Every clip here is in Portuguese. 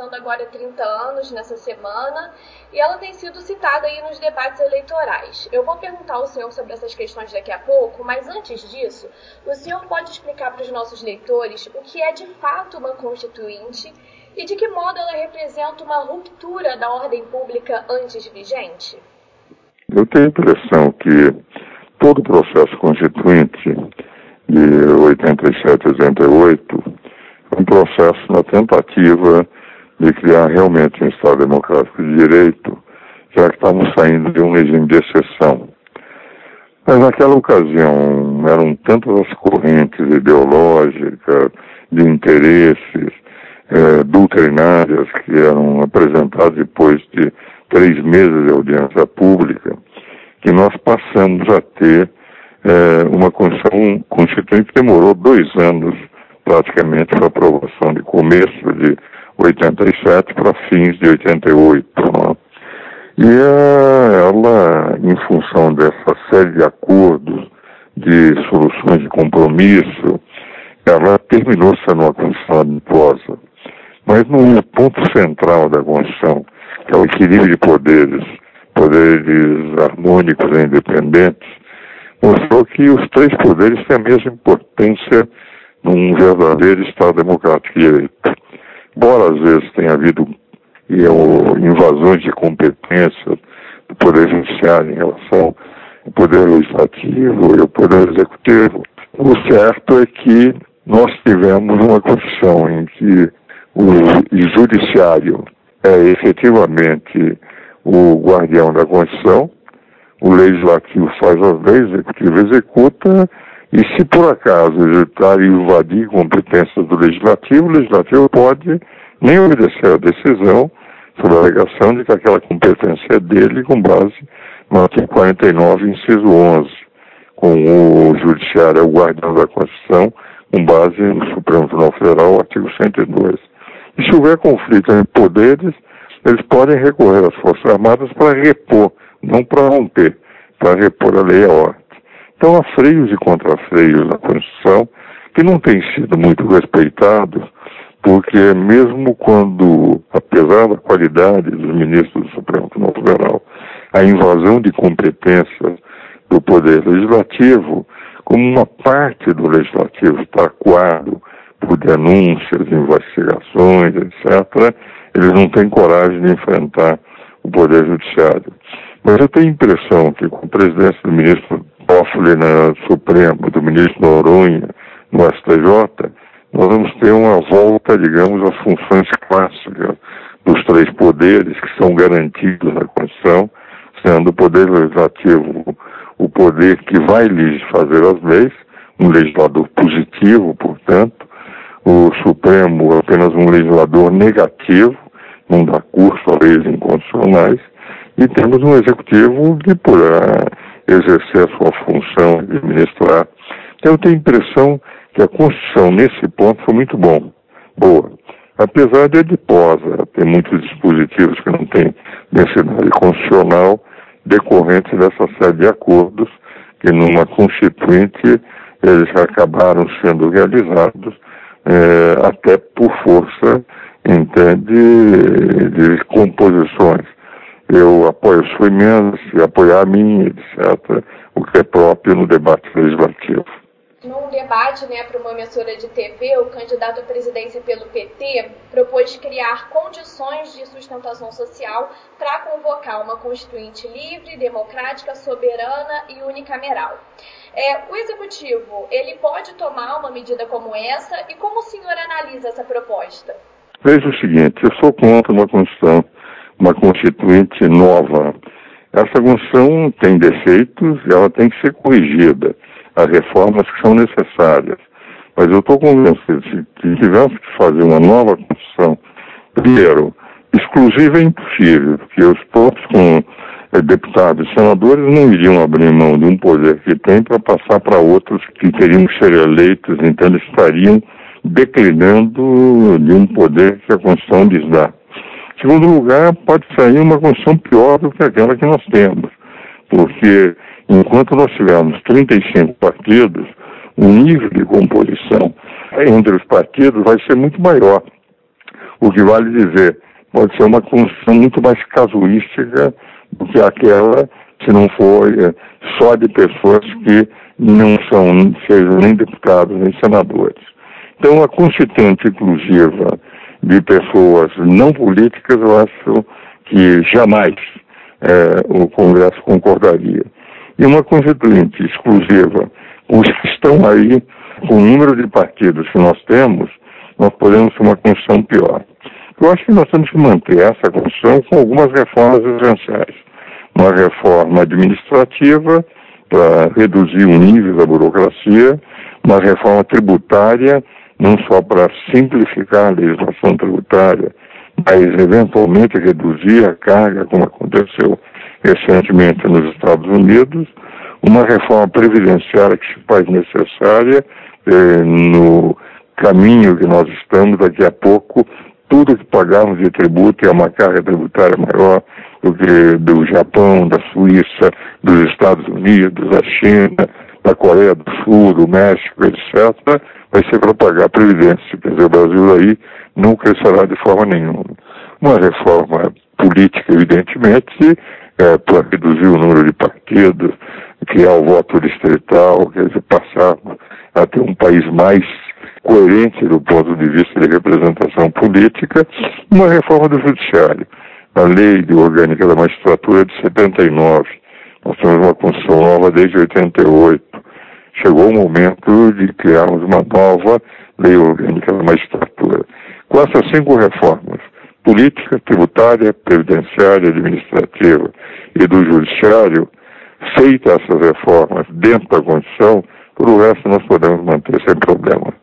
completando agora 30 anos nessa semana e ela tem sido citada aí nos debates eleitorais. Eu vou perguntar ao senhor sobre essas questões daqui a pouco, mas antes disso, o senhor pode explicar para os nossos leitores o que é de fato uma constituinte e de que modo ela representa uma ruptura da ordem pública antes vigente? Eu tenho a impressão que todo o processo constituinte de 87 a 88 foi um processo na tentativa de criar realmente um Estado democrático de direito, já que estávamos saindo de um regime de exceção. Mas naquela ocasião eram tantas as correntes ideológicas, de interesses, é, doutrinárias que eram apresentadas depois de três meses de audiência pública, que nós passamos a ter é, uma Constituição Constituinte que demorou dois anos praticamente para aprovação de começo de 87 para fins de 88. Né? E ela, em função dessa série de acordos, de soluções de compromisso, ela terminou sendo uma Constituição adiposa. Mas no ponto central da Constituição, que é o equilíbrio de poderes, poderes harmônicos e independentes, mostrou que os três poderes têm a mesma importância num verdadeiro Estado democrático de direito. Embora às vezes tenha havido invasões de competências do Poder Judiciário em relação ao Poder Legislativo e ao Poder Executivo, o certo é que nós tivemos uma condição em que o judiciário é efetivamente o guardião da Constituição, o legislativo faz as leis, o executivo executa, e se por acaso o judiciário invadir competências do legislativo, o legislativo pode nem obedecer a decisão sob a alegação de que aquela competência é dele com base no artigo 49, inciso 11, com o judiciário é o guardião da Constituição, com base no Supremo Tribunal Federal, artigo 102. E se houver conflito entre poderes, eles podem recorrer às Forças Armadas para repor, não para romper, para repor a lei e a ordem. Então há freios e contrafreios na Constituição que não têm sido muito respeitados, porque mesmo quando, apesar da qualidade dos ministros do Supremo Tribunal Federal, a invasão de competências do Poder Legislativo, como uma parte do Legislativo está acuado por denúncias, investigações, etc., eles não têm coragem de enfrentar o Poder Judiciário. Mas eu tenho a impressão que com a presidência do ministro Toffoli na Supremo, do ministro Noronha no STJ, nós vamos ter uma volta, digamos, às funções clássicas dos três poderes que são garantidos na Constituição, sendo o Poder Legislativo o poder que vai fazer as leis, um legislador positivo, portanto, o Supremo apenas um legislador negativo, não dá curso a leis inconstitucionais, e temos um executivo que poderá exercer a sua função de administrar. Então eu tenho a impressão que a Constituição, nesse ponto, foi muito bom, boa. Apesar de adiposa, ter muitos dispositivos que não têm densidade constitucional, decorrentes dessa série de acordos que numa constituinte eles acabaram sendo realizados é, até por força entende, de composições. Eu apoio sua emenda, se apoiar a minha, etc., o que é próprio no debate legislativo. Num debate né, para uma emissora de TV, o candidato à presidência pelo PT propôs criar condições de sustentação social para convocar uma constituinte livre, democrática, soberana e unicameral. É, o executivo, ele pode tomar uma medida como essa e como o senhor analisa essa proposta? Veja o seguinte, eu sou contra uma Constituição, uma Constituinte nova. Essa Constituição tem defeitos e ela tem que ser corrigida as reformas que são necessárias. Mas eu estou convencido que se tivermos que fazer uma nova Constituição, primeiro, exclusiva é impossível, porque os próprios com, eh, deputados e senadores não iriam abrir mão de um poder que tem para passar para outros que teriam que ser eleitos, então eles estariam declinando de um poder que a Constituição lhes dá. Segundo lugar, pode sair uma Constituição pior do que aquela que nós temos, porque Enquanto nós tivermos 35 partidos, o nível de composição entre os partidos vai ser muito maior. O que vale dizer, pode ser uma construção muito mais casuística do que aquela se não for é, só de pessoas que não são, sejam nem deputados nem senadores. Então, a constituinte inclusiva de pessoas não políticas, eu acho que jamais é, o Congresso concordaria. E uma constituinte exclusiva, os que estão aí, com o número de partidos que nós temos, nós podemos ter uma condição pior. Eu acho que nós temos que manter essa condição com algumas reformas essenciais. Uma reforma administrativa para reduzir o nível da burocracia, uma reforma tributária, não só para simplificar a legislação tributária, mas eventualmente reduzir a carga, como aconteceu recentemente nos Estados Unidos, uma reforma previdenciária que se faz necessária eh, no caminho que nós estamos daqui a pouco, tudo que pagamos de tributo é uma carga tributária maior do que do Japão, da Suíça, dos Estados Unidos, da China, da Coreia do Sul, do México, etc., vai ser para pagar a Previdência. Quer dizer, o Brasil aí não crescerá de forma nenhuma. Uma reforma política, evidentemente, é, para reduzir o número de partidos, criar o voto distrital, quer dizer, passar a ter um país mais coerente do ponto de vista de representação política, uma reforma do judiciário. A lei de orgânica da magistratura é de 79. Nós temos uma Constituição nova desde 88. Chegou o momento de criarmos uma nova lei orgânica da magistratura. Com essas cinco reformas, política, tributária, previdenciária, administrativa e do judiciário, feitas essas reformas dentro da Constituição, por o resto nós podemos manter sem problema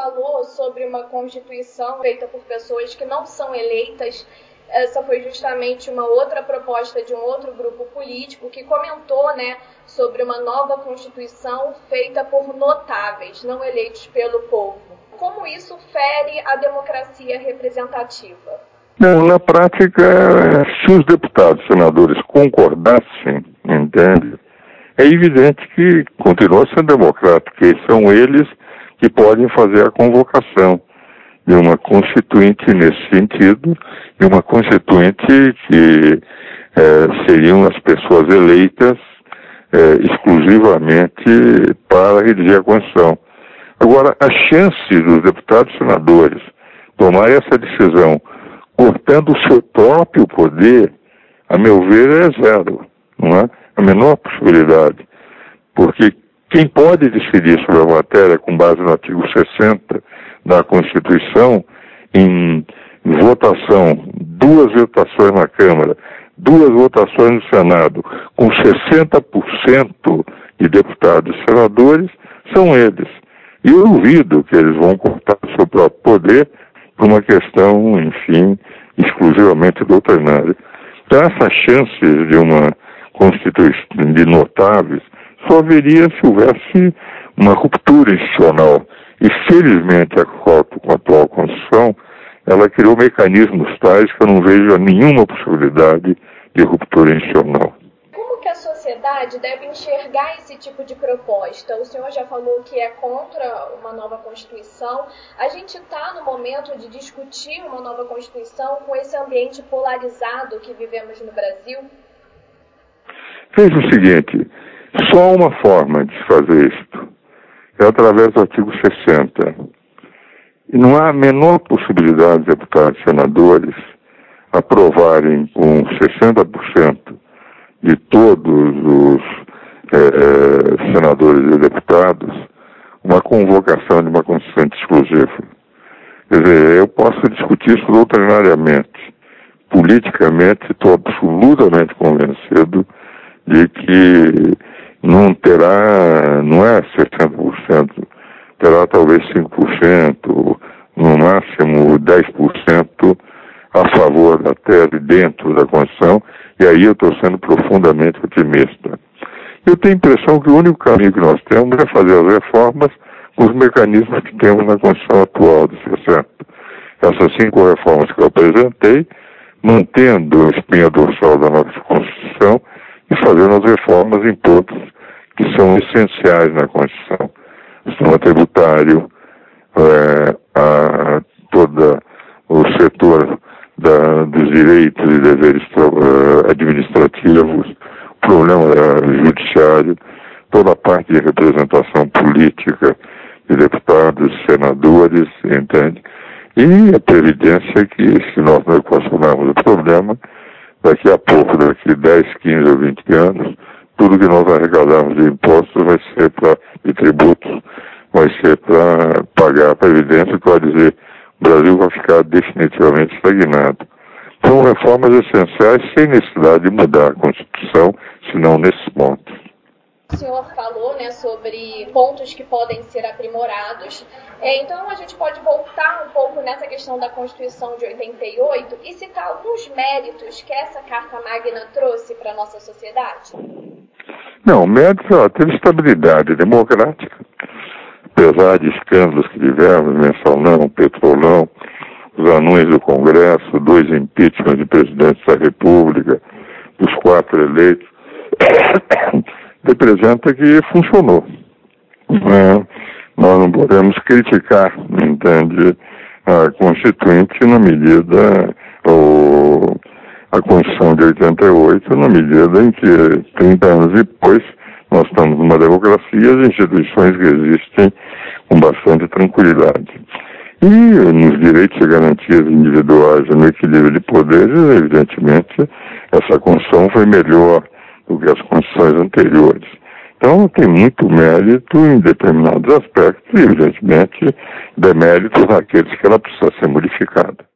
falou sobre uma constituição feita por pessoas que não são eleitas. Essa foi justamente uma outra proposta de um outro grupo político que comentou, né, sobre uma nova constituição feita por notáveis, não eleitos pelo povo. Como isso fere a democracia representativa? Não, na prática, se os deputados, senadores concordassem, entende? É evidente que continua sendo democrático, que são eles que podem fazer a convocação de uma constituinte nesse sentido, e uma constituinte que é, seriam as pessoas eleitas é, exclusivamente para redigir a Constituição. Agora, a chance dos deputados e senadores tomarem essa decisão cortando o seu próprio poder, a meu ver, é zero, não é? A menor possibilidade. Porque quem pode decidir sobre a matéria com base no artigo 60 da Constituição, em votação, duas votações na Câmara, duas votações no Senado, com 60% de deputados e senadores, são eles. E eu duvido que eles vão cortar seu próprio poder por uma questão, enfim, exclusivamente doutrinária. Então, essas chances de uma constituição de notáveis só haveria se houvesse uma ruptura institucional. E felizmente a, com a atual Constituição, ela criou mecanismos tais que eu não vejo nenhuma possibilidade de ruptura institucional. Como que a sociedade deve enxergar esse tipo de proposta? O senhor já falou que é contra uma nova Constituição. A gente está no momento de discutir uma nova Constituição com esse ambiente polarizado que vivemos no Brasil? Veja o seguinte, só uma forma de fazer isto é através do artigo 60. E não há a menor possibilidade de deputados e senadores aprovarem com 60% de todos os é, senadores e deputados uma convocação de uma constituinte exclusiva. Quer dizer, eu posso discutir isso doutrinariamente. Politicamente, estou absolutamente convencido de que não terá, não é 60%, terá talvez 5%, no máximo 10% a favor da tese dentro da Constituição, e aí eu estou sendo profundamente otimista. Eu tenho a impressão que o único caminho que nós temos é fazer as reformas com os mecanismos que temos na Constituição atual do 60. Essas cinco reformas que eu apresentei, mantendo a espinha dorsal da nossa Constituição e fazendo as reformas em todos que são essenciais na Constituição. O sistema tributário, é, a, toda o setor da, dos direitos e deveres uh, administrativos, o problema judiciário, toda a parte de representação política de deputados, senadores, entende? E a previdência que se nós não equacionarmos o problema, daqui a pouco, daqui 10, 15 ou 20 anos, tudo que nós arrecadarmos de impostos vai ser para, de tributos, vai ser para pagar a previdência, que vai dizer o Brasil vai ficar definitivamente estagnado. São reformas essenciais sem necessidade de mudar a Constituição, senão nesses pontos. O senhor falou né, sobre pontos que podem ser aprimorados. É, então, a gente pode voltar um pouco nessa questão da Constituição de 88 e citar alguns méritos que essa Carta Magna trouxe para a nossa sociedade? Não, méritos, ela teve estabilidade democrática, apesar de escândalos que tivemos, mensalão, petrolão, os anões do Congresso, dois impeachments de presidentes da República, dos quatro eleitos, representa que funcionou. É, nós não podemos criticar, entende, a Constituinte na medida, ou a Constituição de 88, na medida em que 30 anos depois nós estamos numa democracia e as instituições que existem com bastante tranquilidade. E nos direitos e garantias individuais e no equilíbrio de poderes, evidentemente, essa Constituição foi melhor do que as condições anteriores. Então, tem muito mérito em determinados aspectos e, evidentemente, deméritos naqueles que ela precisa ser modificada.